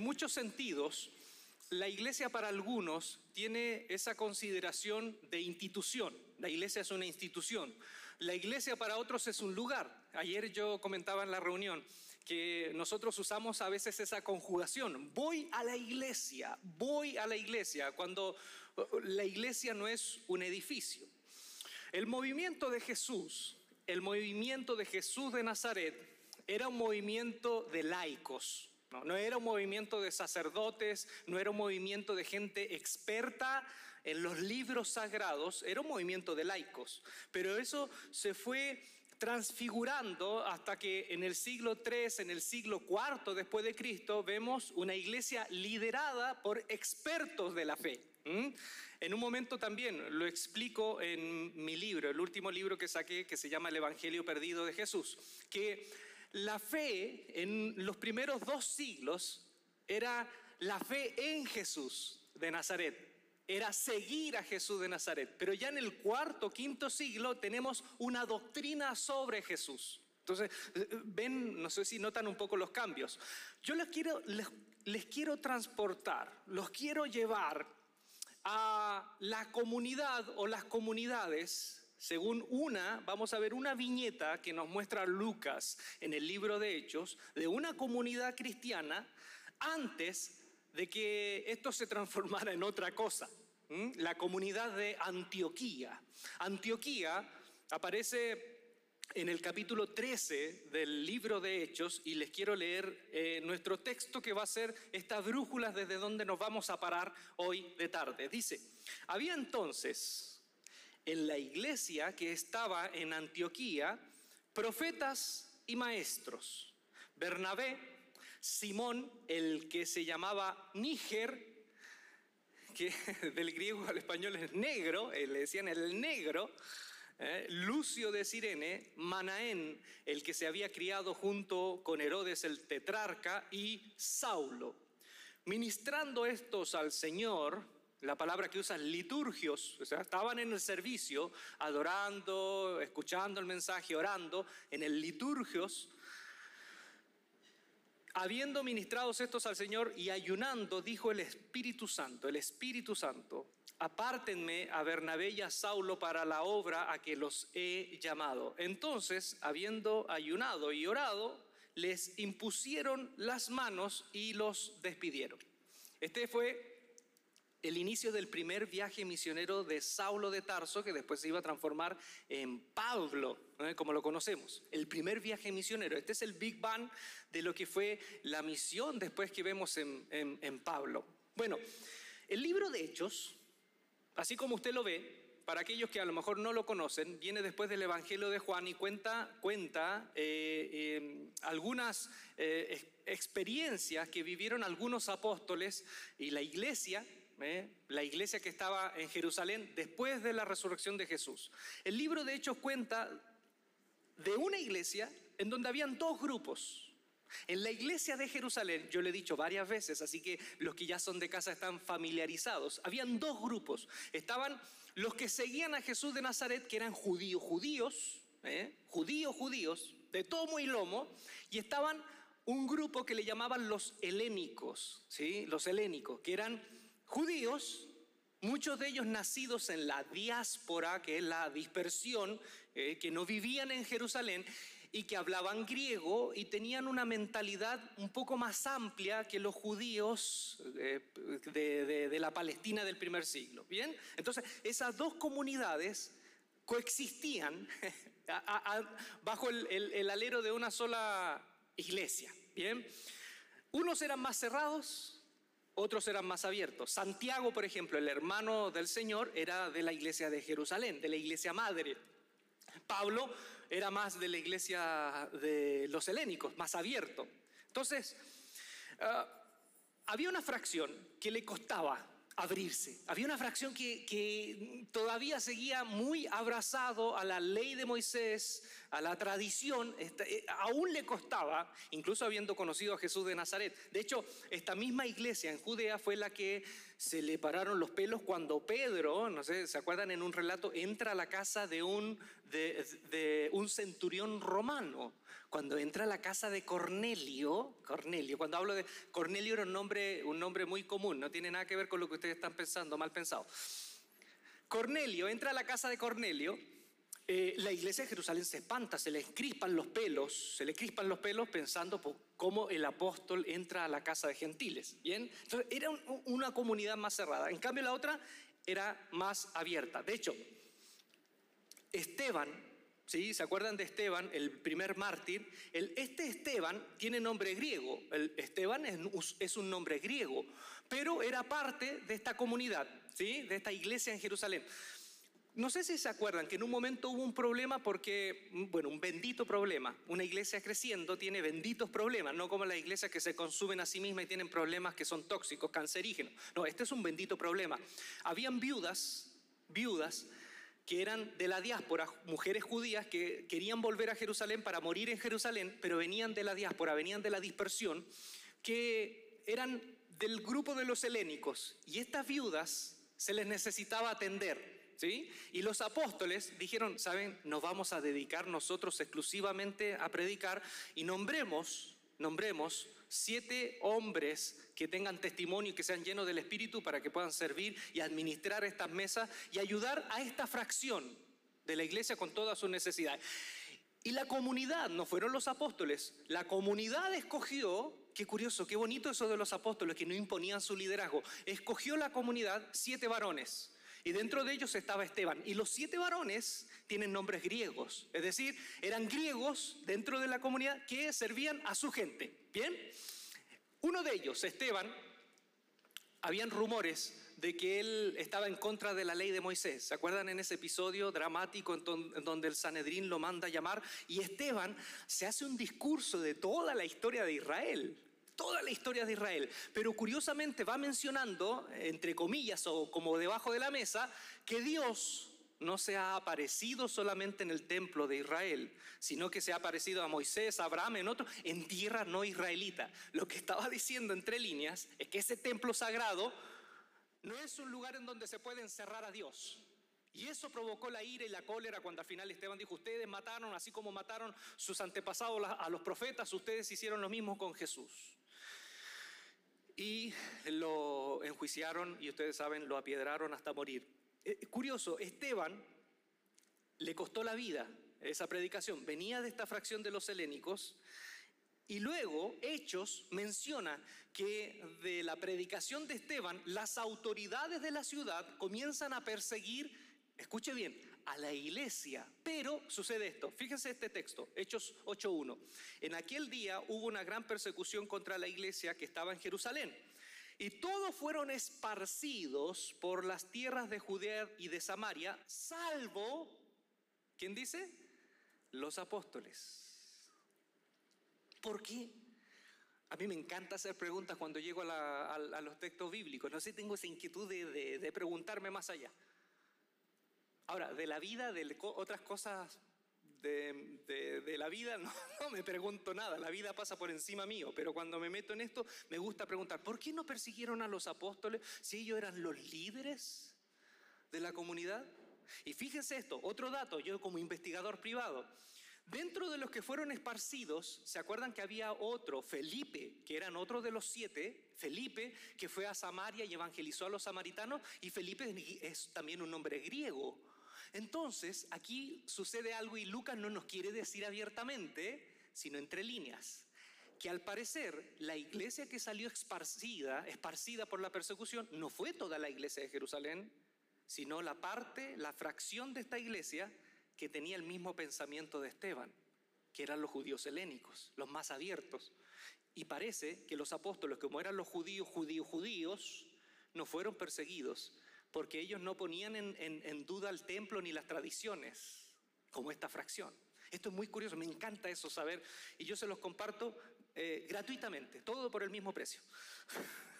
en muchos sentidos, la iglesia para algunos tiene esa consideración de institución. La iglesia es una institución. La iglesia para otros es un lugar. Ayer yo comentaba en la reunión que nosotros usamos a veces esa conjugación. Voy a la iglesia, voy a la iglesia, cuando uh, la iglesia no es un edificio. El movimiento de Jesús, el movimiento de Jesús de Nazaret, era un movimiento de laicos. No, era un movimiento de sacerdotes, no era un movimiento de gente experta en los libros sagrados, era un movimiento de laicos. Pero eso se fue transfigurando hasta que en el siglo III, en el siglo IV después de Cristo, vemos una iglesia liderada por expertos de la fe. En un momento también lo explico en mi libro, el último libro que saqué, que se llama El Evangelio Perdido de Jesús, que la fe en los primeros dos siglos era la fe en Jesús de Nazaret era seguir a Jesús de Nazaret. Pero ya en el cuarto, quinto siglo tenemos una doctrina sobre Jesús. Entonces, ven, no sé si notan un poco los cambios. Yo les quiero, les, quiero transportar, los quiero llevar a la comunidad o las comunidades según una, vamos a ver una viñeta que nos muestra Lucas en el libro de Hechos, de una comunidad cristiana antes de que esto se transformara en otra cosa. La comunidad de Antioquía. Antioquía aparece en el capítulo 13 del libro de Hechos y les quiero leer eh, nuestro texto que va a ser estas brújulas desde donde nos vamos a parar hoy de tarde. Dice, había entonces en la iglesia que estaba en Antioquía profetas y maestros. Bernabé, Simón, el que se llamaba Níger, que del griego al español es negro, eh, le decían el negro, eh, Lucio de Sirene, Manaén, el que se había criado junto con Herodes el tetrarca, y Saulo. Ministrando estos al Señor, la palabra que usan liturgios, o sea, estaban en el servicio, adorando, escuchando el mensaje, orando, en el liturgios, Habiendo ministrados estos al Señor y ayunando, dijo el Espíritu Santo, el Espíritu Santo, apártenme a Bernabé y a Saulo para la obra a que los he llamado. Entonces, habiendo ayunado y orado, les impusieron las manos y los despidieron. Este fue el inicio del primer viaje misionero de Saulo de Tarso, que después se iba a transformar en Pablo, como lo conocemos. El primer viaje misionero. Este es el Big Bang de lo que fue la misión después que vemos en, en Pablo. Bueno, el libro de Hechos, así como usted lo ve, para aquellos que a lo mejor no lo conocen, viene después del Evangelio de Juan y cuenta, cuenta eh, eh, algunas eh, experiencias que vivieron algunos apóstoles y la iglesia, la iglesia que estaba en Jerusalén después de la resurrección de Jesús. El libro de Hechos cuenta de una iglesia en donde habían dos grupos. En la iglesia de Jerusalén, yo le he dicho varias veces, así que los que ya son de casa están familiarizados, habían dos grupos. Estaban los que seguían a Jesús de Nazaret, que eran judíos, judíos, ¿eh? judíos, judíos, de tomo y lomo, y estaban un grupo que le llamaban los helénicos, ¿sí? los helénicos, que eran judíos, muchos de ellos nacidos en la diáspora, que es la dispersión, eh, que no vivían en Jerusalén, y que hablaban griego y tenían una mentalidad un poco más amplia que los judíos eh, de, la Palestina del primer siglo. Bien, entonces esas dos comunidades coexistían bajo el, alero de una sola iglesia. Bien, unos eran más cerrados, otros eran más abiertos. Santiago, por ejemplo, el hermano del Señor, era de la iglesia de Jerusalén, de la iglesia madre. Pablo era más de la iglesia de los helénicos, más abierto. Entonces, ah, había una fracción que le costaba abrirse. Había una fracción que, todavía seguía muy abrazado a la ley de Moisés, a la tradición, eh, aún le costaba, incluso habiendo conocido a Jesús de Nazaret. De hecho, esta misma iglesia en Judea fue la que se le pararon los pelos cuando Pedro, no sé, ¿se acuerdan en un relato? Entra a la casa de un, de, un centurión romano. Cuando entra a la casa de Cornelio, Cornelio, cuando hablo de Cornelio era un nombre, un nombre muy común, no tiene nada que ver con lo que ustedes están pensando, mal pensado. Cornelio entra a la casa de Cornelio eh, la iglesia de Jerusalén se espanta, se le crispan los pelos, se le crispan los pelos pensando cómo el apóstol entra a la casa de gentiles. Bien, entonces era una comunidad más cerrada. En cambio, la otra era más abierta. De hecho, Esteban, ¿sí? ¿Se acuerdan de Esteban, el primer mártir? El, este Esteban tiene nombre griego. El Esteban es, un nombre griego, pero era parte de esta comunidad, ¿sí? De esta iglesia en Jerusalén. No sé si se acuerdan que en un momento hubo un problema porque, bueno, un bendito problema. Una iglesia creciendo tiene benditos problemas, no como las iglesias que se consumen a sí mismas y tienen problemas que son tóxicos, cancerígenos. No, este es un bendito problema. Habían viudas, viudas, que eran de la diáspora, mujeres judías que querían volver a Jerusalén para morir en Jerusalén, pero venían de la diáspora, venían de la dispersión, que eran del grupo de los helénicos. Y estas viudas se les necesitaba atender. Y los apóstoles dijeron, ¿saben? Nos vamos a dedicar nosotros exclusivamente a predicar y nombremos, nombremos siete hombres que tengan testimonio y que sean llenos del Espíritu para que puedan servir y administrar estas mesas y ayudar a esta fracción de la iglesia con todas sus necesidades. Y la comunidad, no fueron los apóstoles, la comunidad escogió, qué curioso, qué bonito eso de los apóstoles que no imponían su liderazgo, escogió la comunidad siete varones y dentro de ellos estaba Esteban. Y los siete varones tienen nombres griegos, es decir, eran griegos dentro de la comunidad que servían a su gente. Bien, uno de ellos, Esteban, habían rumores de que él estaba en contra de la ley de Moisés. ¿Se acuerdan en ese episodio dramático en donde el Sanedrín lo manda a llamar? Y Esteban se hace un discurso de toda la historia de Israel toda la historia de Israel, pero curiosamente va mencionando, entre comillas o como debajo de la mesa, que Dios no se ha aparecido solamente en el templo de Israel, sino que se ha aparecido a Moisés, a Abraham, en otro, en tierra no israelita. Lo que estaba diciendo entre líneas es que ese templo sagrado no es un lugar en donde se puede encerrar a Dios. Y eso provocó la ira y la cólera cuando al final Esteban dijo, ustedes mataron, así como mataron sus antepasados a los profetas, ustedes hicieron lo mismo con Jesús y lo enjuiciaron y ustedes saben, lo apiedraron hasta morir. Eh, curioso, Esteban le costó la vida esa predicación. Venía de esta fracción de los helénicos y luego Hechos menciona que de la predicación de Esteban las autoridades de la ciudad comienzan a perseguir, escuche bien, a la iglesia. Pero sucede esto, fíjense este texto, Hechos 8.1. En aquel día hubo una gran persecución contra la iglesia que estaba en Jerusalén. Y todos fueron esparcidos por las tierras de Judea y de Samaria, salvo, ¿quién dice? Los apóstoles. ¿Por qué? A mí me encanta hacer preguntas cuando llego a, los textos bíblicos. No sé, tengo esa inquietud de preguntarme más allá. Ahora, de la vida, de otras cosas de, la vida, no, me pregunto nada, la vida pasa por encima mío, pero cuando me meto en esto me gusta preguntar, ¿por qué no persiguieron a los apóstoles si ellos eran los líderes de la comunidad? Y fíjense esto, otro dato, yo como investigador privado, dentro de los que fueron esparcidos, ¿se acuerdan que había otro, Felipe, que eran otro de los siete, Felipe, que fue a Samaria y evangelizó a los samaritanos, y Felipe es también un nombre griego, entonces, aquí sucede algo y Lucas no nos quiere decir abiertamente, sino entre líneas, que al parecer la iglesia que salió esparcida, esparcida por la persecución, no fue toda la iglesia de Jerusalén, sino la parte, la fracción de esta iglesia que tenía el mismo pensamiento de Esteban, que eran los judíos helénicos, los más abiertos. Y parece que los apóstoles, como eran los judíos, judíos, judíos, no fueron perseguidos, porque ellos no ponían en, duda el templo ni las tradiciones, como esta fracción. Esto es muy curioso, me encanta eso saber, y yo se los comparto eh, gratuitamente, todo por el mismo precio.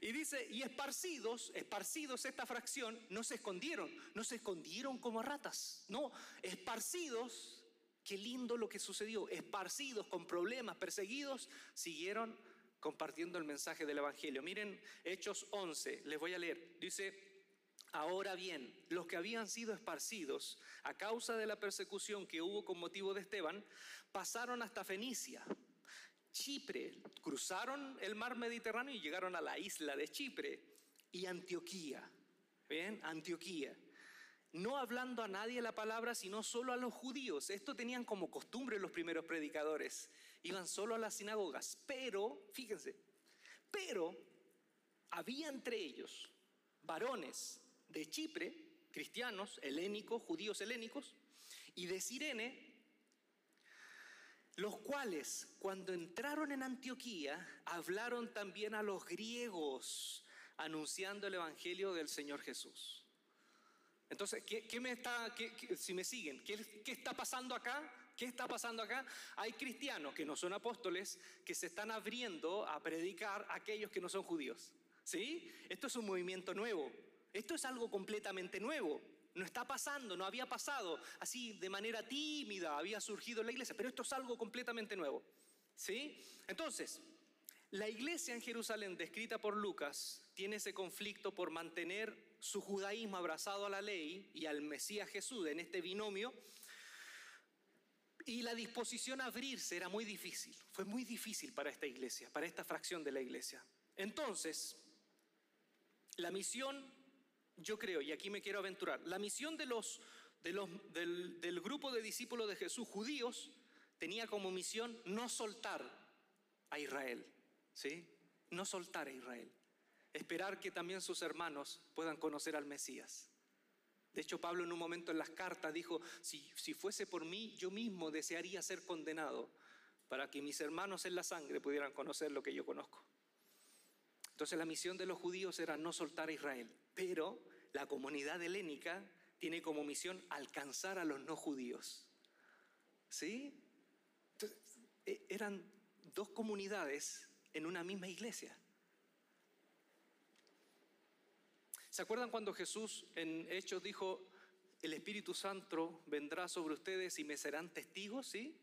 Y dice, y esparcidos, esparcidos esta fracción, no se escondieron, no se escondieron como ratas, no, esparcidos, qué lindo lo que sucedió, esparcidos con problemas, perseguidos, siguieron compartiendo el mensaje del Evangelio. Miren Hechos 11, les voy a leer. Dice, Ahora bien, los que habían sido esparcidos a causa de la persecución que hubo con motivo de Esteban, pasaron hasta Fenicia, Chipre, cruzaron el mar Mediterráneo y llegaron a la isla de Chipre y Antioquía. ¿Bien? Antioquía. No hablando a nadie la palabra, sino solo a los judíos. Esto tenían como costumbre los primeros predicadores. Iban solo a las sinagogas. Pero, fíjense, pero había entre ellos varones de Chipre, cristianos, helénicos, judíos helénicos, y de Sirene, los cuales cuando entraron en Antioquía hablaron también a los griegos anunciando el Evangelio del Señor Jesús. Entonces, ¿qué, me está, si me siguen, ¿qué, ¿qué está pasando acá? ¿Qué está pasando acá? Hay cristianos que no son apóstoles que se están abriendo a predicar a aquellos que no son judíos. ¿Sí? Esto es un movimiento nuevo. Esto es algo completamente nuevo. No está pasando, no había pasado así de manera tímida, había surgido en la iglesia, pero esto es algo completamente nuevo. ¿Sí? Entonces, la iglesia en Jerusalén descrita por Lucas tiene ese conflicto por mantener su judaísmo abrazado a la ley y al Mesías Jesús en este binomio. Y la disposición a abrirse era muy difícil, fue muy difícil para esta iglesia, para esta fracción de la iglesia. Entonces, la misión yo creo, y aquí me quiero aventurar, la misión de los, del, del grupo de discípulos de Jesús judíos tenía como misión no soltar a Israel, ¿sí? No soltar a Israel. Esperar que también sus hermanos puedan conocer al Mesías. De hecho, Pablo en un momento en las cartas dijo, si, si fuese por mí, yo mismo desearía ser condenado para que mis hermanos en la sangre pudieran conocer lo que yo conozco. Entonces la misión de los judíos era no soltar a Israel, pero la comunidad helénica tiene como misión alcanzar a los no judíos. ¿Sí? E, eran dos comunidades en una misma iglesia. ¿Se acuerdan cuando Jesús en Hechos dijo, el Espíritu Santo vendrá sobre ustedes y me serán testigos, ¿sí?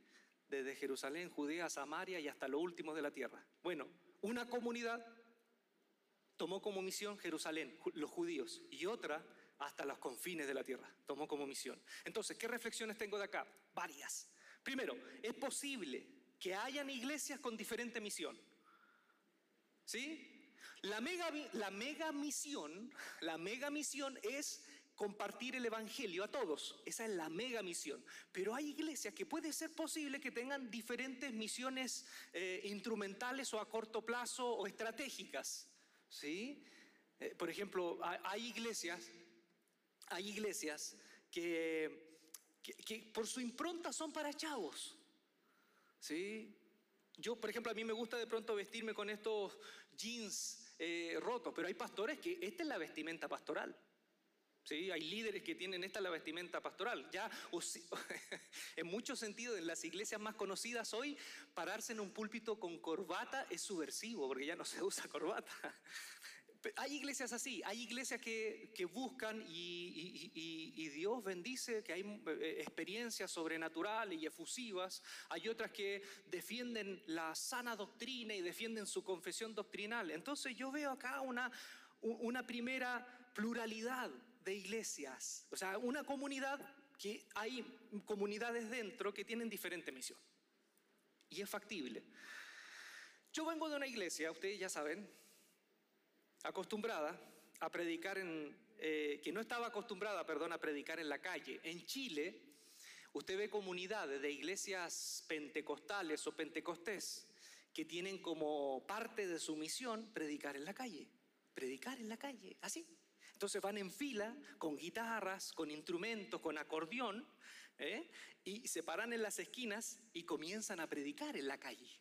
Desde Jerusalén, Judea, Samaria y hasta lo último de la tierra. Bueno, una comunidad tomó como misión Jerusalén, los judíos, y otra hasta los confines de la tierra, tomó como misión. Entonces, ¿qué reflexiones tengo de acá? Varias. Primero, es posible que hayan iglesias con diferente misión. ¿Sí? La mega, la mega misión, la mega misión es compartir el Evangelio a todos. Esa es la mega misión. Pero hay iglesias que puede ser posible que tengan diferentes misiones eh, instrumentales o a corto plazo o estratégicas. ¿sí? Eh, por ejemplo, hay iglesias, hay iglesias que, que, por su impronta son para chavos, ¿sí? Yo, por ejemplo, a mí me gusta de pronto vestirme con estos jeans eh, rotos, pero hay pastores que esta es la vestimenta pastoral. ¿Sí? Hay líderes que tienen esta la vestimenta pastoral. Ya, en muchos sentidos, en las iglesias más conocidas hoy, pararse en un púlpito con corbata es subversivo, porque ya no se usa corbata. Hay iglesias así, hay iglesias que, buscan y, Dios bendice, que hay eh, experiencias sobrenaturales y efusivas. Hay otras que defienden la sana doctrina y defienden su confesión doctrinal. Entonces yo veo acá una, una primera pluralidad de iglesias, o sea, una comunidad que hay comunidades dentro que tienen diferente misión. Y es factible. Yo vengo de una iglesia, ustedes ya saben, acostumbrada a predicar en, eh, que no estaba acostumbrada, perdón, a predicar en la calle. En Chile, usted ve comunidades de iglesias pentecostales o pentecostés que tienen como parte de su misión predicar en la calle. Predicar en la calle, así. Entonces van en fila con guitarras, con instrumentos, con acordeón, ¿eh? y se paran en las esquinas y comienzan a predicar en la calle.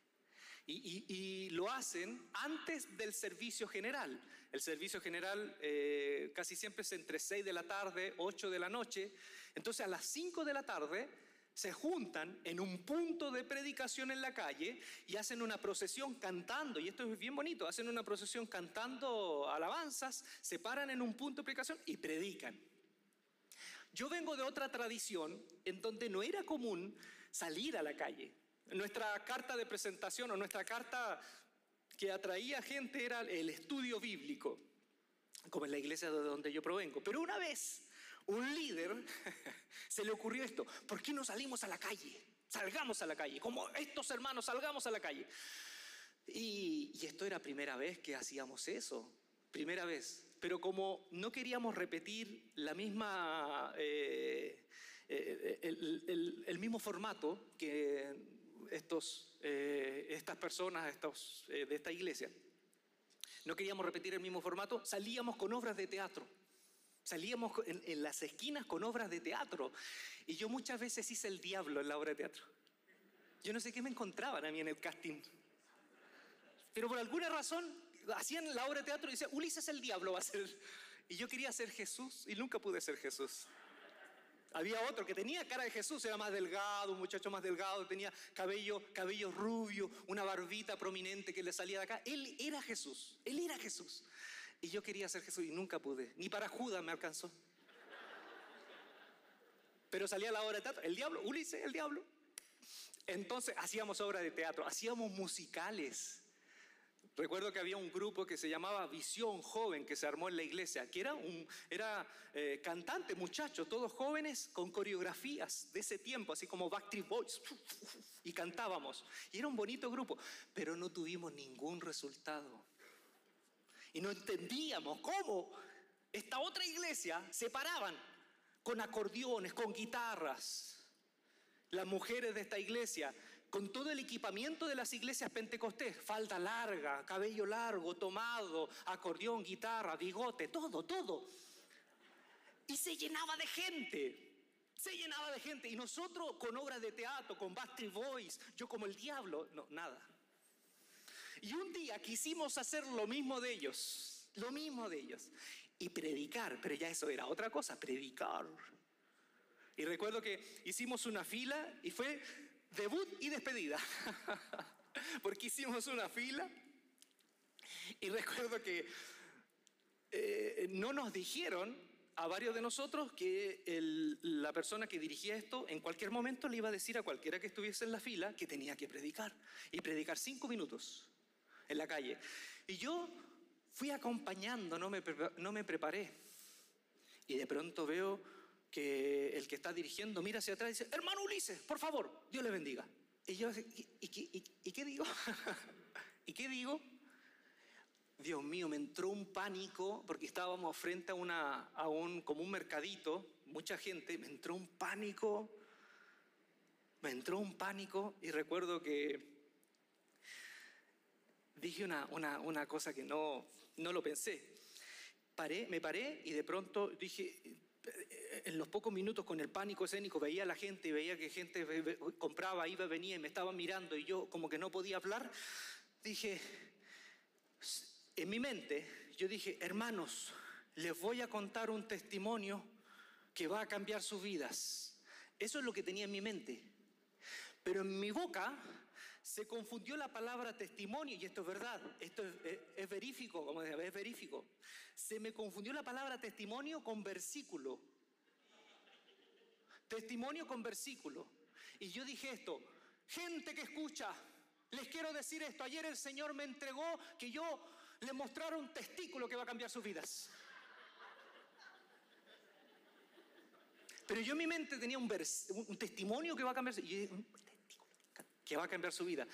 Y, lo hacen antes del servicio general. El servicio general eh, casi siempre es entre 6 de la tarde, 8 de la noche. Entonces a las 5 de la tarde se juntan en un punto de predicación en la calle y hacen una procesión cantando, y esto es bien bonito, hacen una procesión cantando alabanzas, se paran en un punto de predicación y predican. Yo vengo de otra tradición en donde no era común salir a la calle. Nuestra carta de presentación o nuestra carta que atraía gente era el estudio bíblico, como en la iglesia de donde yo provengo. Pero una vez, un líder se le ocurrió esto, ¿por qué no salimos a la calle? Salgamos a la calle, como estos hermanos, salgamos a la calle. Y, esto era primera vez que hacíamos eso, primera vez. Pero como no queríamos repetir la misma, eh, eh, el, mismo formato que estos, eh, estas personas estos, de esta iglesia, no queríamos repetir el mismo formato, salíamos con obras de teatro. Salíamos en, en, las esquinas con obras de teatro. Y yo muchas veces hice el diablo en la obra de teatro. Yo no sé qué me encontraban a mí en el casting. Pero por alguna razón hacían la obra de teatro y decían, Ulises el diablo va a ser. Y yo quería ser Jesús y nunca pude ser Jesús. Había otro que tenía cara de Jesús, era más delgado, un muchacho más delgado, tenía cabello, cabello rubio, una barbita prominente que le salía de acá. Él era Jesús, él era Jesús. Y yo quería ser Jesús y nunca pude. Ni para Judas me alcanzó. Pero salía la obra de teatro, el diablo, Ulises, el diablo. Entonces hacíamos obras de teatro, hacíamos musicales. Recuerdo que había un grupo que se llamaba Visión Joven que se armó en la iglesia, que era, un, era eh, cantante, muchachos, todos jóvenes con coreografías de ese tiempo, así como Backstreet Boys, y cantábamos. Y era un bonito grupo, pero no tuvimos ningún resultado. Y no entendíamos cómo esta otra iglesia se paraban con acordeones, con guitarras. Las mujeres de esta iglesia con todo el equipamiento de las iglesias pentecostés, falda larga, cabello largo, tomado, acordeón, guitarra, bigote, todo, todo. Y se llenaba de gente, se llenaba de gente. Y nosotros con obras de teatro, con Backstreet Boys, yo como el diablo, no, nada. Y un día quisimos hacer lo mismo de ellos, lo mismo de ellos, y predicar, pero ya eso era otra cosa, predicar. Y recuerdo que hicimos una fila y fue debut y despedida, porque hicimos una fila y recuerdo que eh, no nos dijeron a varios de nosotros que la persona que dirigía esto en cualquier momento le iba a decir a cualquiera que estuviese en la fila que tenía que predicar y predicar cinco minutos en la calle. Y yo fui acompañando, no me, no me preparé. Y de pronto veo que el que está dirigiendo mira hacia atrás y dice, hermano Ulises, por favor, Dios le bendiga. Y yo, ¿y, qué digo? ¿Y qué digo? Dios mío, me entró un pánico porque estábamos frente a, una, a un, como un mercadito, mucha gente, me entró un pánico, me entró un pánico y recuerdo que dije una, una, una cosa que no, no lo pensé. Paré, me paré y de pronto dije, en los pocos minutos con el pánico escénico veía a la gente y veía que gente compraba, iba, venía y me estaba mirando y yo como que no podía hablar, dije, en mi mente, yo dije, hermanos, les voy a contar un testimonio que va a cambiar sus vidas. Eso es lo que tenía en mi mente. Pero en mi boca se confundió la palabra testimonio, y esto es verdad, esto es, verífico, como decía, es verífico. Se me confundió la palabra testimonio con versículo. Testimonio con versículo. Y yo dije esto, gente que escucha, les quiero decir esto, ayer el Señor me entregó que yo le mostrara un testículo que va a cambiar sus vidas. Pero yo en mi mente tenía un, un testimonio que va a cambiar. Y que va a cambiar su vida.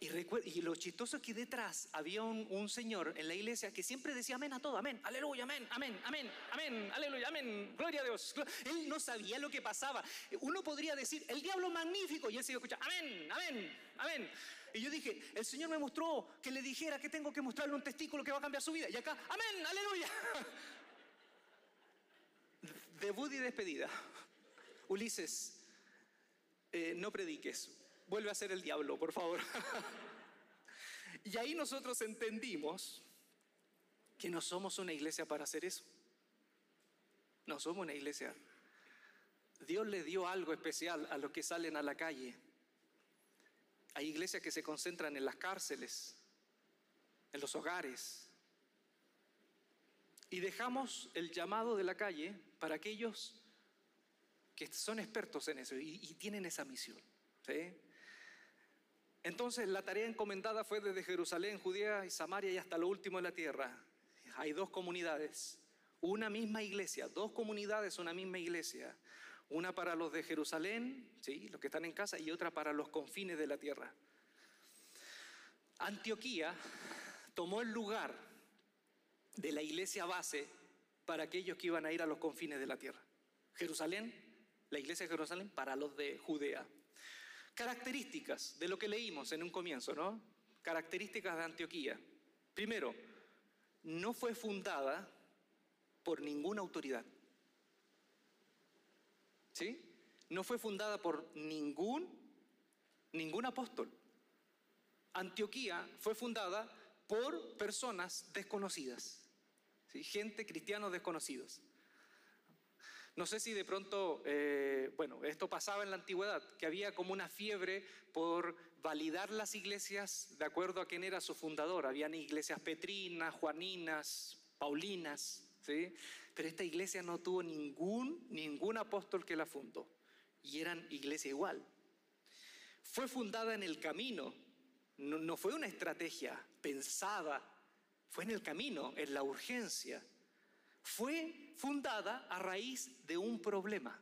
Y, y lo chistoso es que detrás había un, señor en la iglesia que siempre decía amén a todo, amén, aleluya, amén, amén, amén, amén, aleluya, amén, gloria a Dios. Él no sabía lo que pasaba. Uno podría decir, el diablo magnífico, y él se escucha, amén, amén, amén. Y yo dije, el Señor me mostró que le dijera que tengo que mostrarle un testículo que va a cambiar su vida. Y acá, amén, aleluya. Debut y despedida. Ulises, eh, no prediques, vuelve a ser el diablo, por favor. y ahí nosotros entendimos que no somos una iglesia para hacer eso. No somos una iglesia. Dios le dio algo especial a los que salen a la calle. Hay iglesias que se concentran en las cárceles, en los hogares. Y dejamos el llamado de la calle para aquellos que son expertos en eso y, tienen esa misión. ¿sí? Entonces la tarea encomendada fue desde Jerusalén, Judea y Samaria y hasta lo último de la tierra. Hay dos comunidades, una misma iglesia, dos comunidades, una misma iglesia. Una para los de Jerusalén, ¿sí? los que están en casa, y otra para los confines de la tierra. Antioquía tomó el lugar de la iglesia base para aquellos que iban a ir a los confines de la tierra. Jerusalén, la iglesia de Jerusalén para los de Judea. Características de lo que leímos en un comienzo, ¿no? Características de Antioquía. Primero, no fue fundada por ninguna autoridad. ¿Sí? No fue fundada por ningún, ningún apóstol. Antioquía fue fundada por personas desconocidas, ¿sí? gente, cristianos desconocidos. No sé si de pronto, eh, bueno, esto pasaba en la antigüedad, que había como una fiebre por validar las iglesias de acuerdo a quién era su fundador. Habían iglesias petrinas, juaninas, paulinas, ¿sí? Pero esta iglesia no tuvo ningún, ningún apóstol que la fundó. Y eran iglesia igual. Fue fundada en el camino. No, no fue una estrategia pensada. Fue en el camino, en la urgencia. Fue fundada a raíz de un problema.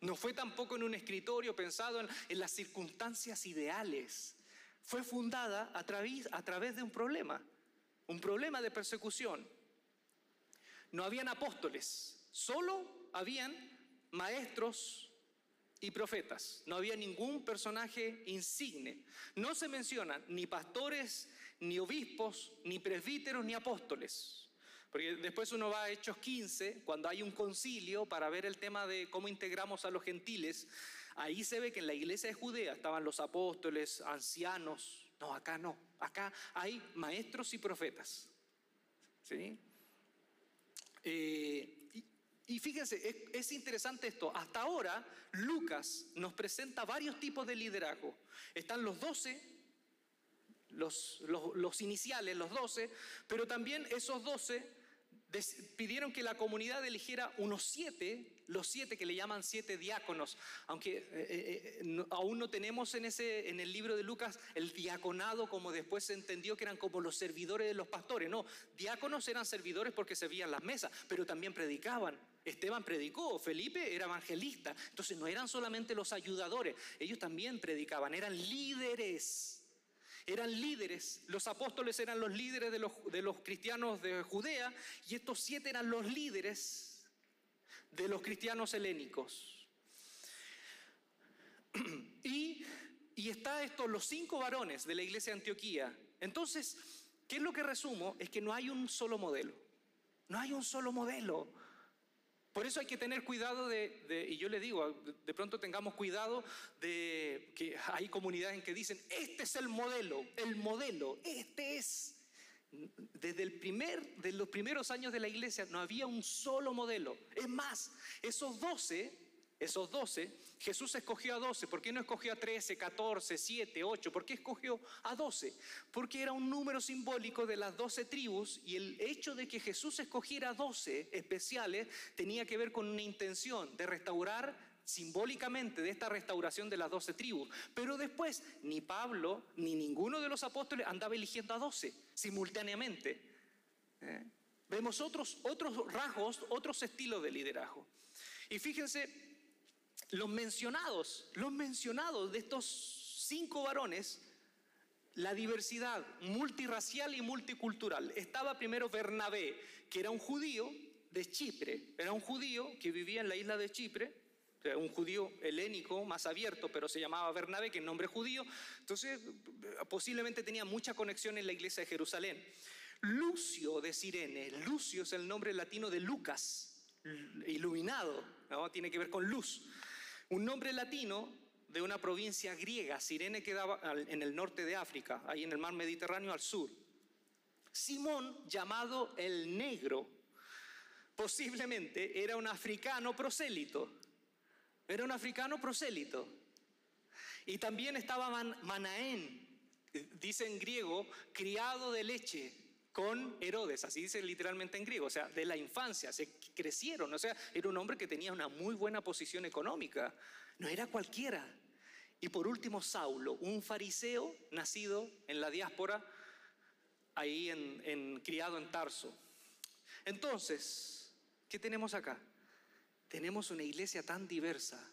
No fue tampoco en un escritorio pensado en, las circunstancias ideales. Fue fundada a través, a través de un problema, un problema de persecución no habían apóstoles, solo habían maestros y profetas. No había ningún personaje insigne. No se mencionan ni pastores, ni obispos, ni presbíteros, ni apóstoles. Porque después uno va a Hechos 15, cuando hay un concilio para ver el tema de cómo integramos a los gentiles. Ahí se ve que en la iglesia de Judea estaban los apóstoles, ancianos. No, acá no. Acá hay maestros y profetas. ¿Sí? Eh, y, fíjense, es, interesante esto. Hasta ahora, Lucas nos presenta varios tipos de liderazgo. Están los doce, los, los, iniciales, los doce, pero también esos doce pidieron que la comunidad eligiera unos siete, los siete que le llaman siete diáconos, aunque eh, eh, eh, aún no tenemos en, ese, en el libro de Lucas el diaconado como después se entendió que eran como los servidores de los pastores, no, diáconos eran servidores porque servían las mesas, pero también predicaban. Esteban predicó, Felipe era evangelista, entonces no eran solamente los ayudadores, ellos también predicaban, eran líderes eran líderes, los apóstoles eran los líderes de los, de los cristianos de Judea y estos siete eran los líderes de los cristianos helénicos. Y, y está esto, los cinco varones de la iglesia de Antioquía. Entonces, ¿qué es lo que resumo? Es que no hay un solo modelo. No hay un solo modelo. Por eso hay que tener cuidado de, y yo le digo, de pronto tengamos cuidado de que hay comunidades en que dicen, este es el modelo, el modelo, este es. Desde el primer, de los primeros años de la iglesia no había un solo modelo. Es más, esos doce, esos doce, Jesús escogió a doce. ¿Por qué no escogió a trece, catorce, siete, ocho? ¿Por qué escogió a doce? Porque era un número simbólico de las doce tribus y el hecho de que Jesús escogiera doce especiales tenía que ver con una intención de restaurar simbólicamente de esta restauración de las doce tribus. Pero después ni Pablo ni ninguno de los apóstoles andaba eligiendo a doce simultáneamente. ¿Eh? Vemos otros, otros rasgos, otros estilos de liderazgo. Y fíjense, los mencionados, los mencionados de estos cinco varones, la diversidad multirracial y multicultural. Estaba primero Bernabé, que era un judío de Chipre, era un judío que vivía en la isla de Chipre, un judío helénico, más abierto, pero se llamaba Bernabé, que es nombre judío, entonces posiblemente tenía mucha conexión en la iglesia de Jerusalén. Lucio de Sirene, Lucio es el nombre latino de Lucas, iluminado, tiene que ver con luz. Un nombre latino de una provincia griega, Sirene quedaba en el norte de África, ahí en el mar Mediterráneo al sur. Simón, llamado el negro, posiblemente era un africano prosélito. Era un africano prosélito. Y también estaba Manaén, dice en griego, criado de leche con Herodes, así dice literalmente en griego, o sea, de la infancia, se crecieron, o sea, era un hombre que tenía una muy buena posición económica, no era cualquiera. Y por último, Saulo, un fariseo nacido en la diáspora, ahí en, criado en Tarso. Entonces, ¿qué tenemos acá? Tenemos una iglesia tan diversa.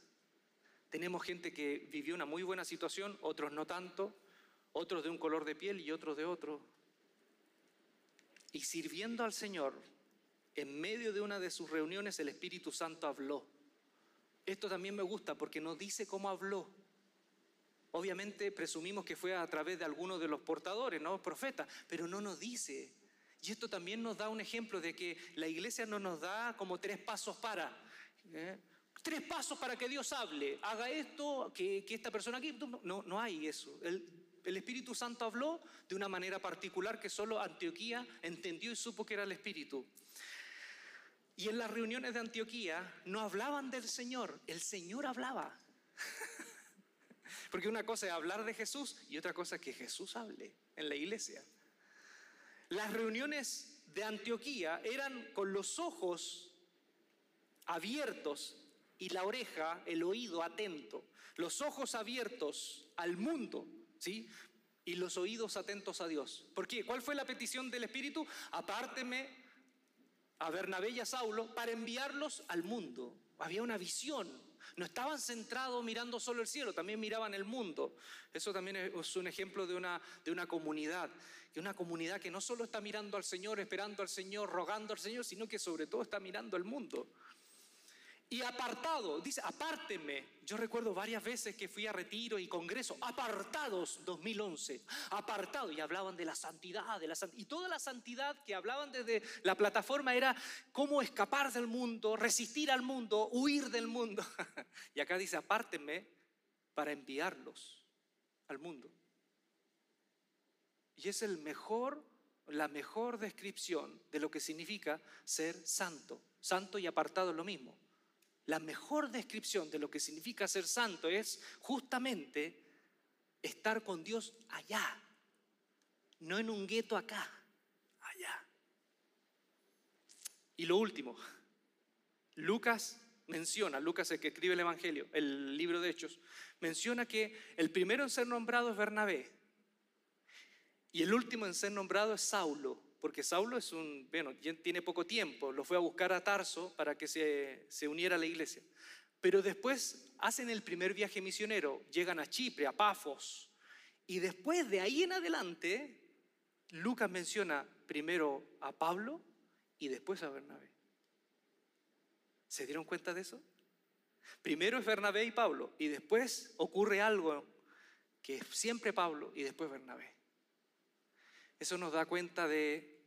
Tenemos gente que vivió una muy buena situación, otros no tanto, otros de un color de piel y otros de otro. Y sirviendo al Señor, en medio de una de sus reuniones el Espíritu Santo habló. Esto también me gusta porque no dice cómo habló, Obviamente presumimos que fue a través de algunos de los portadores, ¿no? Profetas, pero no nos dice. Y esto también nos da un ejemplo de que la iglesia no nos da como tres pasos para. ¿eh? Tres pasos para que Dios hable. Haga esto, que, esta persona aquí. No, no hay eso. El, el Espíritu Santo habló de una manera particular que solo Antioquía entendió y supo que era el Espíritu. Y en las reuniones de Antioquía no hablaban del Señor, el Señor hablaba. Porque una cosa es hablar de Jesús y otra cosa es que Jesús hable en la iglesia. Las reuniones de Antioquía eran con los ojos abiertos y la oreja, el oído atento. Los ojos abiertos al mundo, ¿sí? Y los oídos atentos a Dios. ¿Por qué? ¿Cuál fue la petición del Espíritu? Apárteme a Bernabé y a Saulo para enviarlos al mundo. Había una visión, no estaban centrados mirando solo el cielo, también miraban el mundo. Eso también es un ejemplo de una, de una comunidad, que una comunidad que no solo está mirando al Señor, esperando al Señor, rogando al Señor, sino que sobre todo está mirando al mundo. Y apartado, dice, apártenme. Yo recuerdo varias veces que fui a retiro y congreso, apartados 2011, apartados, y hablaban de la santidad, de la y toda la santidad que hablaban desde la plataforma era cómo escapar del mundo, resistir al mundo, huir del mundo. y acá dice, apártenme para enviarlos al mundo. Y es el mejor, la mejor descripción de lo que significa ser santo. Santo y apartado es lo mismo. La mejor descripción de lo que significa ser santo es justamente estar con Dios allá, no en un gueto acá, allá. Y lo último, Lucas menciona, Lucas el que escribe el Evangelio, el libro de Hechos, menciona que el primero en ser nombrado es Bernabé y el último en ser nombrado es Saulo porque Saulo es un, bueno, tiene poco tiempo, lo fue a buscar a Tarso para que se, se uniera a la iglesia. Pero después hacen el primer viaje misionero, llegan a Chipre, a Pafos, y después de ahí en adelante, Lucas menciona primero a Pablo y después a Bernabé. ¿Se dieron cuenta de eso? Primero es Bernabé y Pablo, y después ocurre algo que es siempre Pablo y después Bernabé. Eso nos da cuenta de,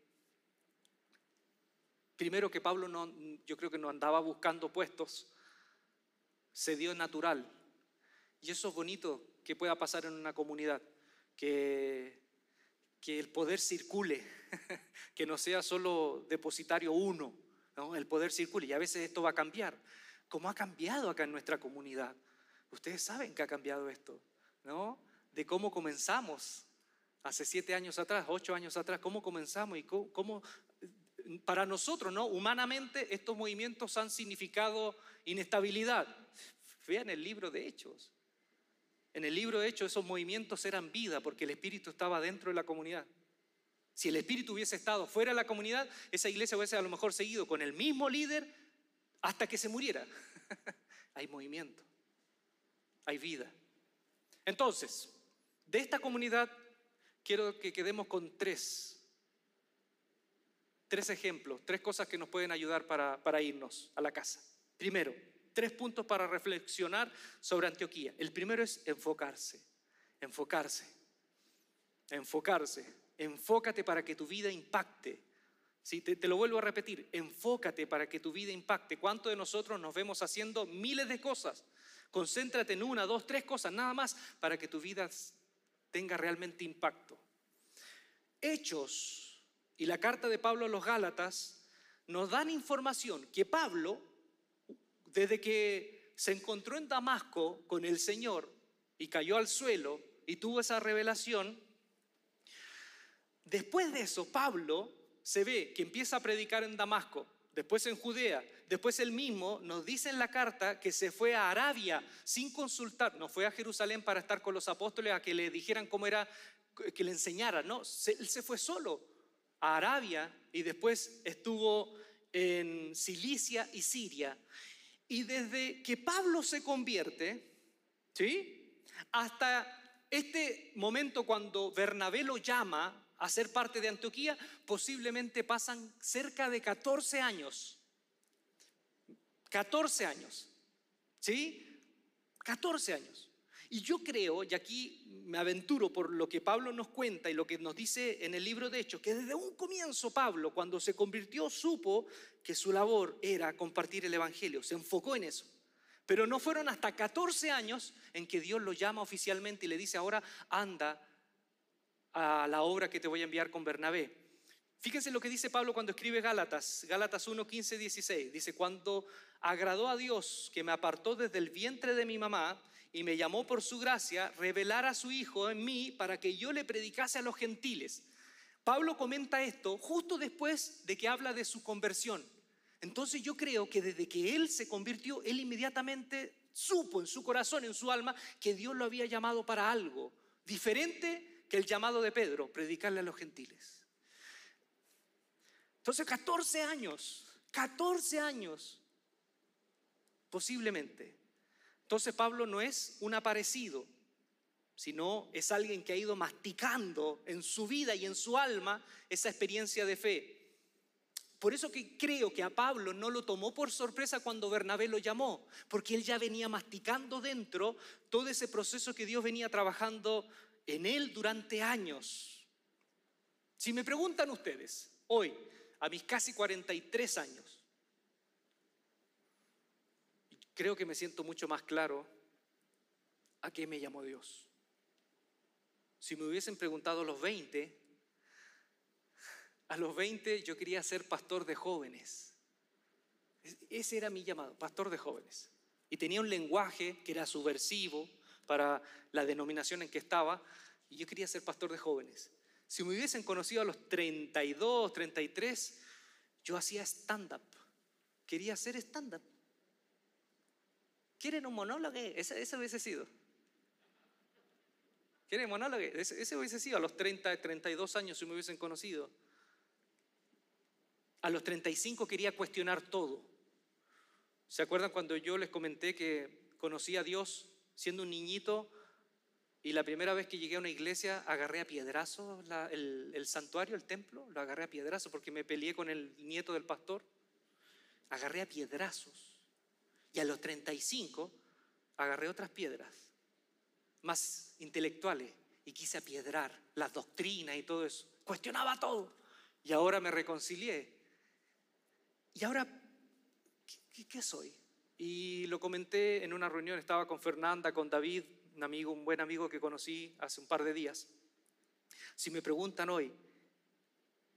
primero que Pablo no, yo creo que no andaba buscando puestos, se dio natural. Y eso es bonito que pueda pasar en una comunidad, que, que el poder circule, que no sea solo depositario uno, el poder circule. Y a veces esto va a cambiar, como ha cambiado acá en nuestra comunidad. Ustedes saben que ha cambiado esto, ¿no? De cómo comenzamos hace siete años atrás, ocho años atrás, cómo comenzamos y cómo, para nosotros, ¿no? Humanamente estos movimientos han significado inestabilidad. Vean el libro de Hechos. En el libro de Hechos esos movimientos eran vida porque el Espíritu estaba dentro de la comunidad. Si el Espíritu hubiese estado fuera de la comunidad, esa iglesia hubiese a lo mejor seguido con el mismo líder hasta que se muriera. hay movimiento, hay vida. Entonces, de esta comunidad quiero que quedemos con tres, tres ejemplos, tres cosas que nos pueden ayudar para, irnos a la casa. Primero, tres puntos para reflexionar sobre Antioquía. El primero es enfocarse, enfocarse, enfocarse. Enfócate para que tu vida impacte. ¿Sí? Te, te, lo vuelvo a repetir, enfócate para que tu vida impacte. ¿Cuántos de nosotros nos vemos haciendo miles de cosas? Concéntrate en una, dos, tres cosas, nada más, para que tu vida tenga realmente impacto. Hechos y la carta de Pablo a los Gálatas nos dan información que Pablo, desde que se encontró en Damasco con el Señor y cayó al suelo y tuvo esa revelación, después de eso Pablo se ve que empieza a predicar en Damasco, después en Judea, después él mismo nos dice en la carta que se fue a Arabia sin consultar, no fue a Jerusalén para estar con los apóstoles a que le dijeran cómo era, que le enseñaran, no, él se fue solo a Arabia y después estuvo en Cilicia y Siria. Y desde que Pablo se convierte, ¿sí? Hasta este momento cuando Bernabé lo llama a ser parte de Antioquía, posiblemente pasan cerca de 14 años. 14 años. ¿Sí? 14 años. Y yo creo, y aquí me aventuro por lo que Pablo nos cuenta y lo que nos dice en el libro de Hechos, que desde un comienzo Pablo, cuando se convirtió, supo que su labor era compartir el Evangelio, se enfocó en eso. Pero no fueron hasta 14 años en que Dios lo llama oficialmente y le dice, ahora anda a la obra que te voy a enviar con Bernabé. Fíjense lo que dice Pablo cuando escribe Gálatas, Gálatas 1, 15, 16. Dice, cuando agradó a Dios que me apartó desde el vientre de mi mamá, y me llamó por su gracia revelar a su Hijo en mí para que yo le predicase a los gentiles. Pablo comenta esto justo después de que habla de su conversión. Entonces yo creo que desde que él se convirtió, él inmediatamente supo en su corazón, en su alma, que Dios lo había llamado para algo diferente que el llamado de Pedro, predicarle a los gentiles. Entonces 14 años, 14 años, posiblemente, entonces Pablo no es un aparecido, sino es alguien que ha ido masticando en su vida y en su alma esa experiencia de fe. Por eso que creo que a Pablo no lo tomó por sorpresa cuando Bernabé lo llamó, porque él ya venía masticando dentro todo ese proceso que Dios venía trabajando en él durante años. Si me preguntan ustedes, hoy, a mis casi 43 años, creo que me siento mucho más claro a qué me llamó Dios. Si me hubiesen preguntado a los 20, a los 20 yo quería ser pastor de jóvenes. Ese era mi llamado, pastor de jóvenes. Y tenía un lenguaje que era subversivo para la denominación en que estaba, y yo quería ser pastor de jóvenes. Si me hubiesen conocido a los 32, 33, yo hacía stand-up. Quería hacer stand-up. ¿Quieren un monólogo? Ese, hubiese sido. ¿Quieren un monólogo? Ese, hubiese sido a los 30, 32 años si me hubiesen conocido. A los 35 quería cuestionar todo. ¿Se acuerdan cuando yo les comenté que conocí a Dios siendo un niñito y la primera vez que llegué a una iglesia agarré a piedrazos el, el, santuario, el templo? Lo agarré a piedrazos porque me peleé con el nieto del pastor. Agarré a piedrazos. Y a los 35 agarré otras piedras más intelectuales y quise apiedrar las doctrinas y todo eso. Cuestionaba todo. Y ahora me reconcilié. Y ahora, ¿qué, soy? Y lo comenté en una reunión, estaba con Fernanda, con David, un amigo, un buen amigo que conocí hace un par de días. Si me preguntan hoy,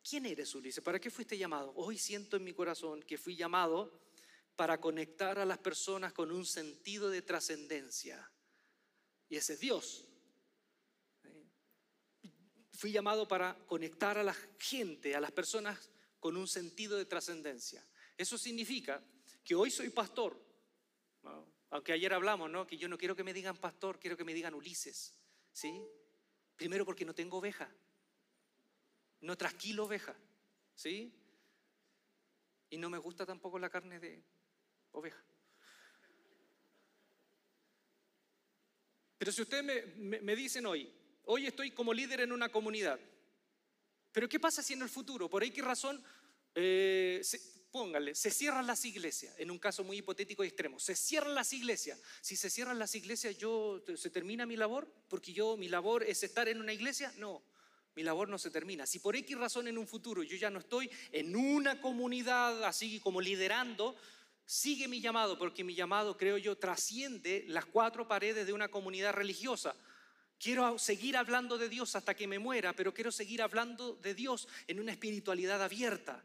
¿quién eres Ulises? ¿Para qué fuiste llamado? Hoy siento en mi corazón que fui llamado para conectar a las personas con un sentido de trascendencia. Y ese es Dios. Fui llamado para conectar a la gente, a las personas con un sentido de trascendencia. Eso significa que hoy soy pastor. Aunque ayer hablamos, ¿no? Que yo no quiero que me digan pastor, quiero que me digan Ulises. ¿Sí? Primero porque no tengo oveja. No trasquilo oveja. ¿Sí? Y no me gusta tampoco la carne de, oveja. Pero si ustedes me, dicen hoy, hoy estoy como líder en una comunidad, pero ¿qué pasa si en el futuro, por qué razón, eh, póngale, se cierran las iglesias, en un caso muy hipotético y extremo, se cierran las iglesias. Si se cierran las iglesias, yo, ¿se termina mi labor? Porque yo, mi labor es estar en una iglesia. No, mi labor no se termina. Si por X razón en un futuro yo ya no estoy en una comunidad así como liderando, sigue mi llamado, porque mi llamado, creo yo, trasciende las cuatro paredes de una comunidad religiosa. Quiero seguir hablando de Dios hasta que me muera, pero quiero seguir hablando de Dios en una espiritualidad abierta.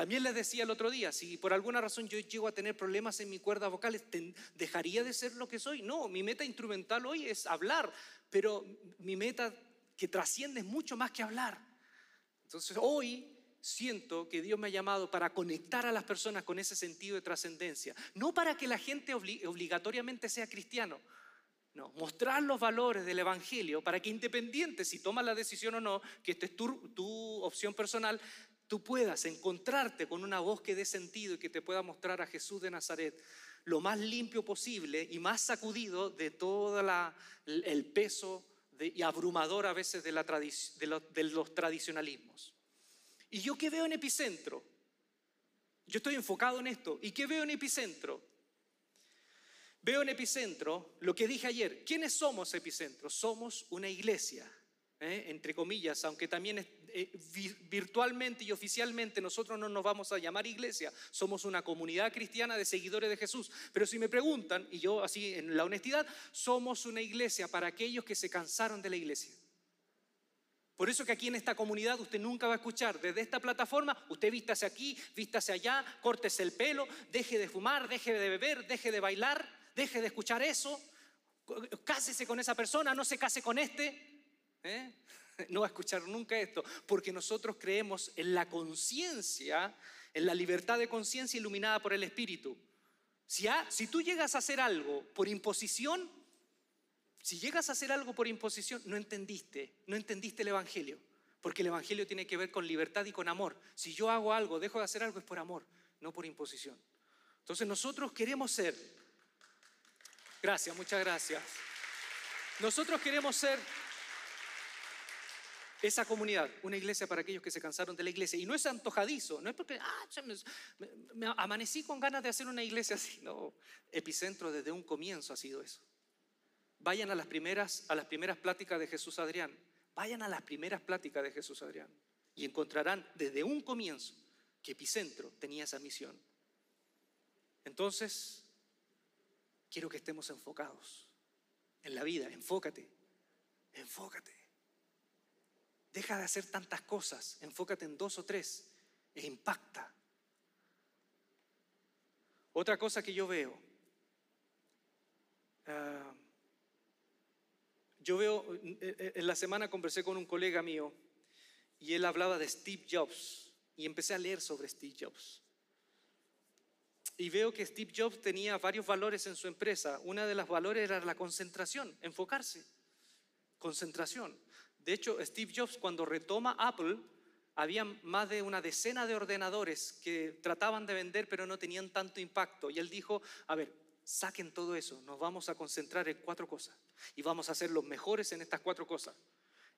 También les decía el otro día, si por alguna razón yo llego a tener problemas en mi cuerda vocal, ¿dejaría de ser lo que soy? No, mi meta instrumental hoy es hablar, pero mi meta que trasciende es mucho más que hablar. Entonces hoy siento que Dios me ha llamado para conectar a las personas con ese sentido de trascendencia. No para que la gente obligatoriamente sea cristiano. No, mostrar los valores del Evangelio para que independiente si tomas la decisión o no, que esta es tu opción personal, tú puedas encontrarte con una voz que dé sentido y que te pueda mostrar a Jesús de Nazaret lo más limpio posible y más sacudido de todo el peso y abrumador a veces de, los tradicionalismos. ¿Y yo qué veo en epicentro? Yo estoy enfocado en esto. ¿Y qué veo en epicentro? Veo en epicentro lo que dije ayer. ¿Quiénes somos epicentro? Somos una iglesia, ¿eh? entre comillas, aunque también eh, virtualmente y oficialmente nosotros no nos vamos a llamar iglesia, somos una comunidad cristiana de seguidores de Jesús. Pero si me preguntan, y yo así en la honestidad, somos una iglesia para aquellos que se cansaron de la iglesia. Por eso que aquí en esta comunidad usted nunca va a escuchar desde esta plataforma, usted vístase aquí, vístase allá, córtese el pelo, deje de fumar, deje de beber, deje de bailar, deje de escuchar eso, cásese con esa persona, no se case con este. ¿eh? No va a escuchar nunca esto, porque nosotros creemos en la conciencia, en la libertad de conciencia iluminada por el Espíritu. Si, tú llegas a hacer algo por imposición, si llegas a hacer algo por imposición, no entendiste, no entendiste el Evangelio, porque el Evangelio tiene que ver con libertad y con amor. Si yo hago algo, dejo de hacer algo, es por amor, no por imposición. Entonces nosotros queremos ser, gracias, muchas gracias, nosotros queremos ser esa comunidad, una iglesia para aquellos que se cansaron de la iglesia. Y no es antojadizo, no es porque ah, me amanecí con ganas de hacer una iglesia así. No, epicentro desde un comienzo ha sido eso. Vayan a las primeras, a las primeras pláticas de Jesús Adrián. Vayan a las primeras pláticas de Jesús Adrián. Y encontrarán desde un comienzo que Epicentro tenía esa misión. Entonces, quiero que estemos enfocados en la vida. Enfócate. Enfócate. Deja de hacer tantas cosas. Enfócate en dos o tres e impacta. Otra cosa que yo veo. Ah, yo veo, eh, eh, en la semana conversé con un colega mío y él hablaba de Steve Jobs y empecé a leer sobre Steve Jobs. Y veo que Steve Jobs tenía varios valores en su empresa. Una de las valores era la concentración, enfocarse, concentración. De hecho, Steve Jobs cuando retoma Apple, había más de una decena de ordenadores que trataban de vender pero no tenían tanto impacto. Y él dijo, a ver, saquen todo eso, nos vamos a concentrar en cuatro cosas y vamos a ser los mejores en estas cuatro cosas.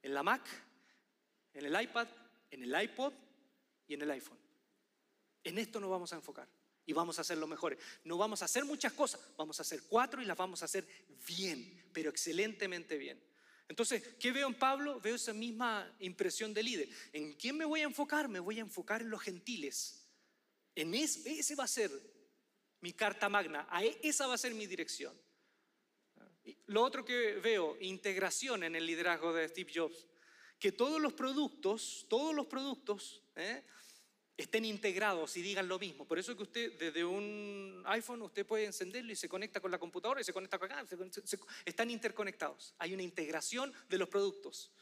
En la Mac, en el iPad, en el iPod y en el iPhone. En esto nos vamos a enfocar y vamos a ser los mejores. No vamos a hacer muchas cosas, vamos a hacer cuatro y las vamos a hacer bien, pero excelentemente bien. Entonces, ¿qué veo en Pablo? Veo esa misma impresión de líder. ¿En quién me voy a enfocar? Me voy a enfocar en los gentiles. En ese, va a ser mi carta magna, e, esa va a ser mi dirección. Lo otro que veo, integración en el liderazgo de Steve Jobs, que todos los productos, todos los productos ¿eh? Estén integrados y digan lo mismo. Por eso que usted desde un iPhone usted puede encenderlo y se conecta con la computadora y se conecta con acá, están interconectados. Hay una integración de los productos.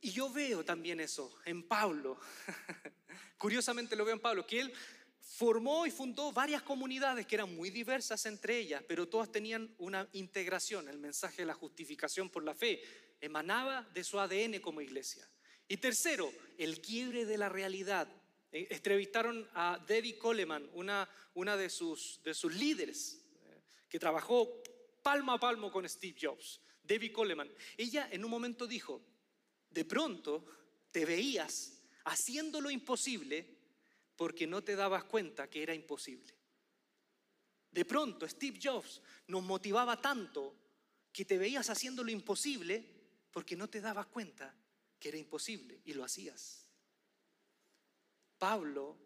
Y yo veo también eso en Pablo. Curiosamente lo veo en Pablo, que él formó y fundó varias comunidades que eran muy diversas entre ellas, pero todas tenían una integración. El mensaje de la justificación por la fe emanaba de su ADN como iglesia. Y tercero, el quiebre de la realidad. Eh, entrevistaron a Debbie Coleman, una, una de, sus, de sus líderes, eh, que trabajó palmo a palmo con Steve Jobs. Debbie Coleman. Ella en un momento dijo, de pronto te veías haciendo lo imposible porque no te dabas cuenta que era imposible. De pronto, Steve Jobs nos motivaba tanto que te veías haciendo lo imposible porque no te dabas cuenta que era imposible y lo hacías. Pablo,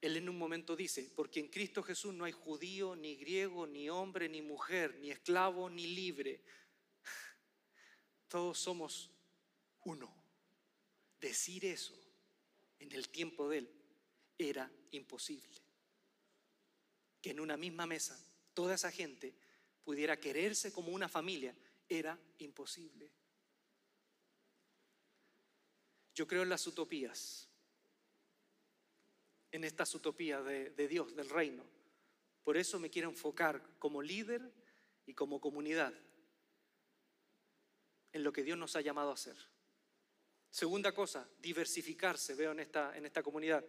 él en un momento dice, porque en Cristo Jesús no hay judío, ni griego, ni hombre, ni mujer, ni esclavo, ni libre. Todos somos uno. Decir eso en el tiempo de él era imposible. Que en una misma mesa toda esa gente pudiera quererse como una familia era imposible. Yo creo en las utopías, en estas utopías de, de Dios, del reino. Por eso me quiero enfocar como líder y como comunidad en lo que Dios nos ha llamado a hacer. Segunda cosa, diversificarse, veo en esta, en esta comunidad.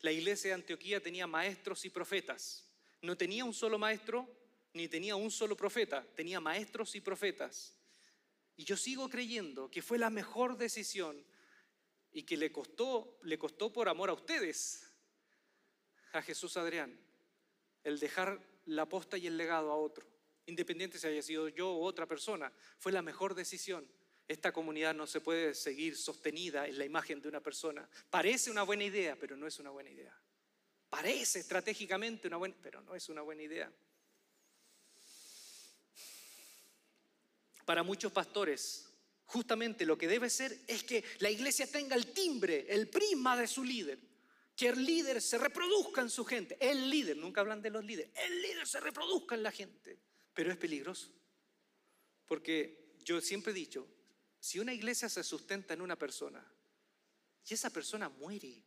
La iglesia de Antioquía tenía maestros y profetas. No tenía un solo maestro, ni tenía un solo profeta, tenía maestros y profetas. Y yo sigo creyendo que fue la mejor decisión y que le costó, le costó por amor a ustedes, a Jesús Adrián, el dejar la posta y el legado a otro, independiente si haya sido yo u otra persona, fue la mejor decisión. Esta comunidad no se puede seguir sostenida en la imagen de una persona. Parece una buena idea, pero no es una buena idea. Parece estratégicamente una buena, pero no es una buena idea. Para muchos pastores, justamente lo que debe ser es que la iglesia tenga el timbre, el prisma de su líder. Que el líder se reproduzca en su gente. El líder, nunca hablan de los líderes, el líder se reproduzca en la gente. Pero es peligroso. Porque yo siempre he dicho, si una iglesia se sustenta en una persona y esa persona muere,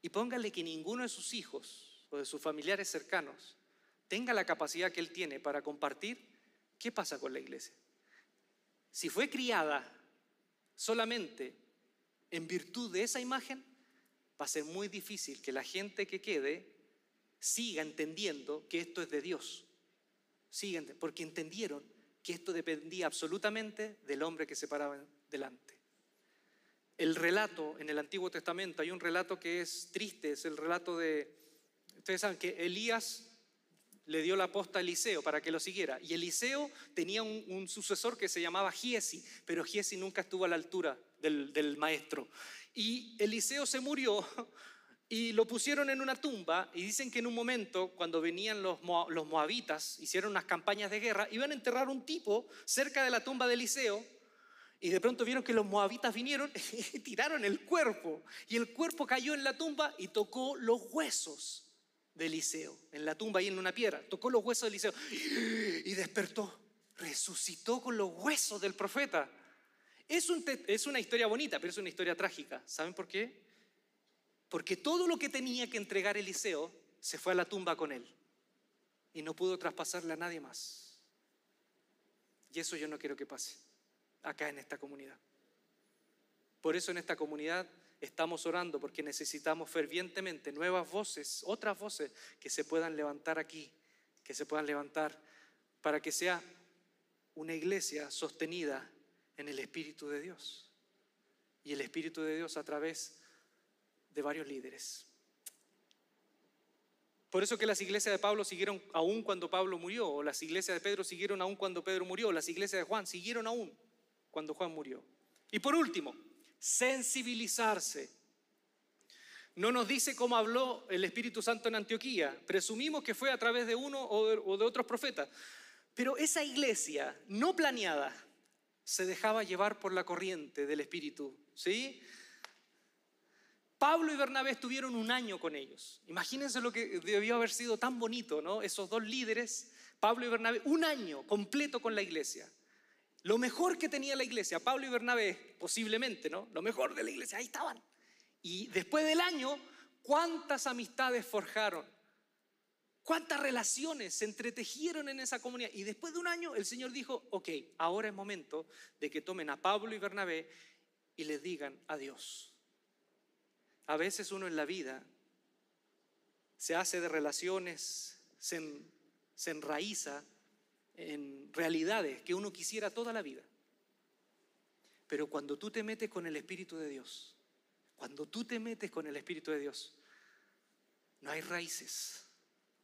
y póngale que ninguno de sus hijos o de sus familiares cercanos tenga la capacidad que él tiene para compartir, ¿qué pasa con la iglesia? Si fue criada solamente en virtud de esa imagen, va a ser muy difícil que la gente que quede siga entendiendo que esto es de Dios. Porque entendieron que esto dependía absolutamente del hombre que se paraba delante. El relato en el Antiguo Testamento, hay un relato que es triste, es el relato de, ustedes saben que Elías le dio la posta a Eliseo para que lo siguiera. Y Eliseo tenía un, sucesor que se llamaba Giesi, pero Giesi nunca estuvo a la altura del, maestro. Y Eliseo se murió y lo pusieron en una tumba y dicen que en un momento, cuando venían los, los moabitas, hicieron unas campañas de guerra, iban a enterrar un tipo cerca de la tumba de Eliseo y de pronto vieron que los moabitas vinieron y tiraron el cuerpo y el cuerpo cayó en la tumba y tocó los huesos de Eliseo, en la tumba ahí en una piedra, tocó los huesos de Eliseo y despertó, resucitó con los huesos del profeta. Es, es una historia bonita, pero es una historia trágica. ¿Saben por qué? Porque todo lo que tenía que entregar Eliseo se fue a la tumba con él y no pudo traspasarle a nadie más. Y eso yo no quiero que pase acá en esta comunidad. Por eso en esta comunidad estamos orando porque necesitamos fervientemente nuevas voces, otras voces que se puedan levantar aquí, que se puedan levantar para que sea una iglesia sostenida en el Espíritu de Dios. Y el Espíritu de Dios a través de varios líderes. Por eso que las iglesias de Pablo siguieron aún cuando Pablo murió, o las iglesias de Pedro siguieron aún cuando Pedro murió, o las iglesias de Juan siguieron aún cuando Juan murió. Y por último, sensibilizarse. No nos dice cómo habló el Espíritu Santo en Antioquía, presumimos que fue a través de uno o de, otros profetas, pero esa iglesia no planeada se dejaba llevar por la corriente del Espíritu, ¿sí? Pablo y Bernabé estuvieron un año con ellos. Imagínense lo que debió haber sido tan bonito, ¿no? Esos dos líderes, Pablo y Bernabé, un año completo con la iglesia. Lo mejor que tenía la iglesia, Pablo y Bernabé, posiblemente, ¿no? Lo mejor de la iglesia, ahí estaban. Y después del año, ¿cuántas amistades forjaron? ¿Cuántas relaciones se entretejieron en esa comunidad? Y después de un año, el Señor dijo, ok, ahora es momento de que tomen a Pablo y Bernabé y les digan adiós a veces uno en la vida se hace de relaciones, se, enraiza en realidades que uno quisiera toda la vida. Pero cuando tú te metes con el Espíritu de Dios, cuando tú te metes con el Espíritu de Dios, no hay raíces.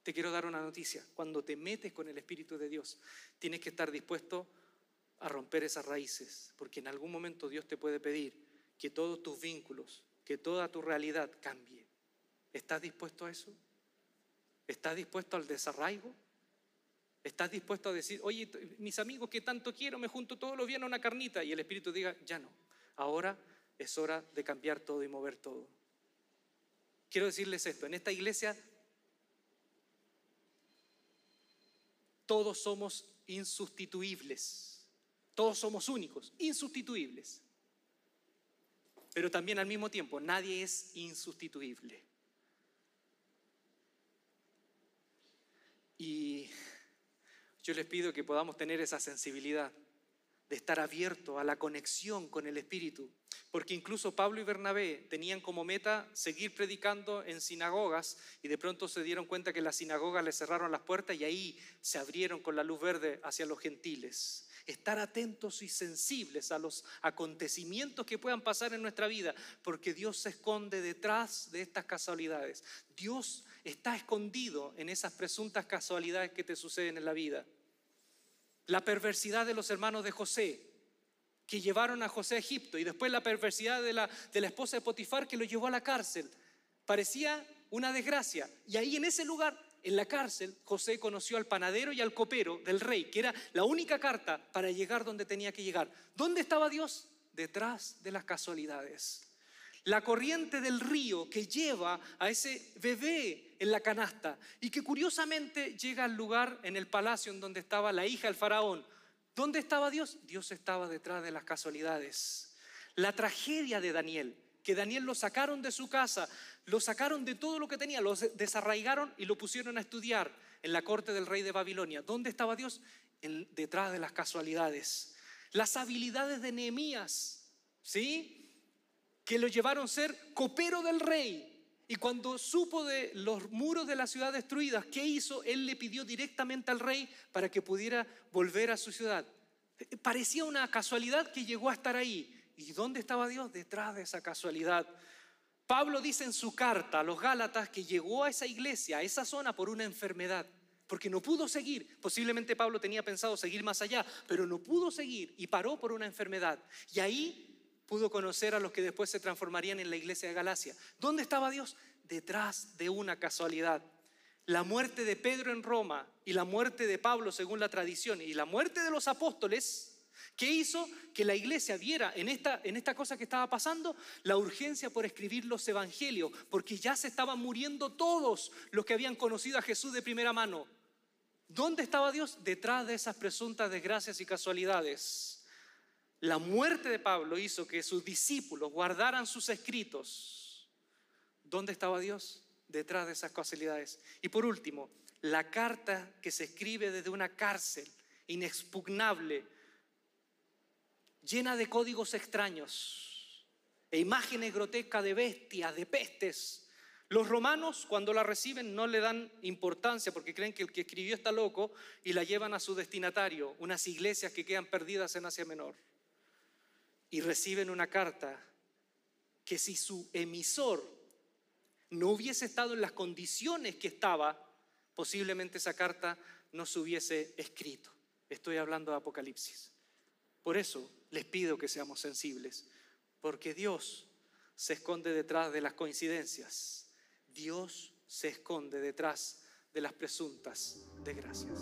Te quiero dar una noticia. Cuando te metes con el Espíritu de Dios, tienes que estar dispuesto a romper esas raíces, porque en algún momento Dios te puede pedir que todos tus vínculos, que toda tu realidad cambie. ¿Estás dispuesto a eso? ¿Estás dispuesto al desarraigo? ¿Estás dispuesto a decir, oye, mis amigos que tanto quiero, me junto todos los días a una carnita? Y el Espíritu diga, ya no, ahora es hora de cambiar todo y mover todo. Quiero decirles esto, en esta iglesia todos somos insustituibles, todos somos únicos, insustituibles. pero también al mismo tiempo nadie es insustituible. Y yo les pido que podamos tener esa sensibilidad de estar abierto a la conexión con el Espíritu, porque incluso Pablo y Bernabé tenían como meta seguir predicando en sinagogas y de pronto se dieron cuenta que las sinagogas les cerraron las puertas y ahí se abrieron con la luz verde hacia los gentiles. Estar atentos y sensibles a los acontecimientos que puedan pasar en nuestra vida, porque Dios se esconde detrás de estas casualidades. Dios está escondido en esas presuntas casualidades que te suceden en la vida la perversidad de los hermanos de José, que llevaron a José a Egipto, y después la perversidad de la, de la esposa de Potifar, que lo llevó a la cárcel. Parecía una desgracia. Y ahí en ese lugar, en la cárcel, José conoció al panadero y al copero del rey, que era la única carta para llegar donde tenía que llegar. ¿Dónde estaba Dios? Detrás de las casualidades la corriente del río que lleva a ese bebé en la canasta y que curiosamente llega al lugar en el palacio en donde estaba la hija del faraón. ¿Dónde estaba Dios? Dios estaba detrás de las casualidades. La tragedia de Daniel, que Daniel lo sacaron de su casa, lo sacaron de todo lo que tenía, lo desarraigaron y lo pusieron a estudiar en la corte del rey de Babilonia. ¿Dónde estaba Dios? detrás de las casualidades. Las habilidades de Nehemías, ¿sí? que lo llevaron a ser copero del rey. Y cuando supo de los muros de la ciudad destruidas, ¿qué hizo? Él le pidió directamente al rey para que pudiera volver a su ciudad. Parecía una casualidad que llegó a estar ahí. ¿Y dónde estaba Dios? Detrás de esa casualidad. Pablo dice en su carta a los Gálatas que llegó a esa iglesia, a esa zona, por una enfermedad, porque no pudo seguir. Posiblemente Pablo tenía pensado seguir más allá, pero no pudo seguir y paró por una enfermedad. Y ahí pudo conocer a los que después se transformarían en la iglesia de Galacia. ¿Dónde estaba Dios? Detrás de una casualidad. La muerte de Pedro en Roma y la muerte de Pablo según la tradición y la muerte de los apóstoles, ¿qué hizo? Que la iglesia viera en esta, en esta cosa que estaba pasando la urgencia por escribir los evangelios, porque ya se estaban muriendo todos los que habían conocido a Jesús de primera mano. ¿Dónde estaba Dios? Detrás de esas presuntas desgracias y casualidades. La muerte de Pablo hizo que sus discípulos guardaran sus escritos. ¿Dónde estaba Dios? Detrás de esas casualidades. Y por último, la carta que se escribe desde una cárcel inexpugnable, llena de códigos extraños e imágenes grotescas de bestias, de pestes. Los romanos cuando la reciben no le dan importancia porque creen que el que escribió está loco y la llevan a su destinatario, unas iglesias que quedan perdidas en Asia Menor y reciben una carta que si su emisor no hubiese estado en las condiciones que estaba, posiblemente esa carta no se hubiese escrito. Estoy hablando de Apocalipsis. Por eso les pido que seamos sensibles, porque Dios se esconde detrás de las coincidencias. Dios se esconde detrás de las presuntas desgracias.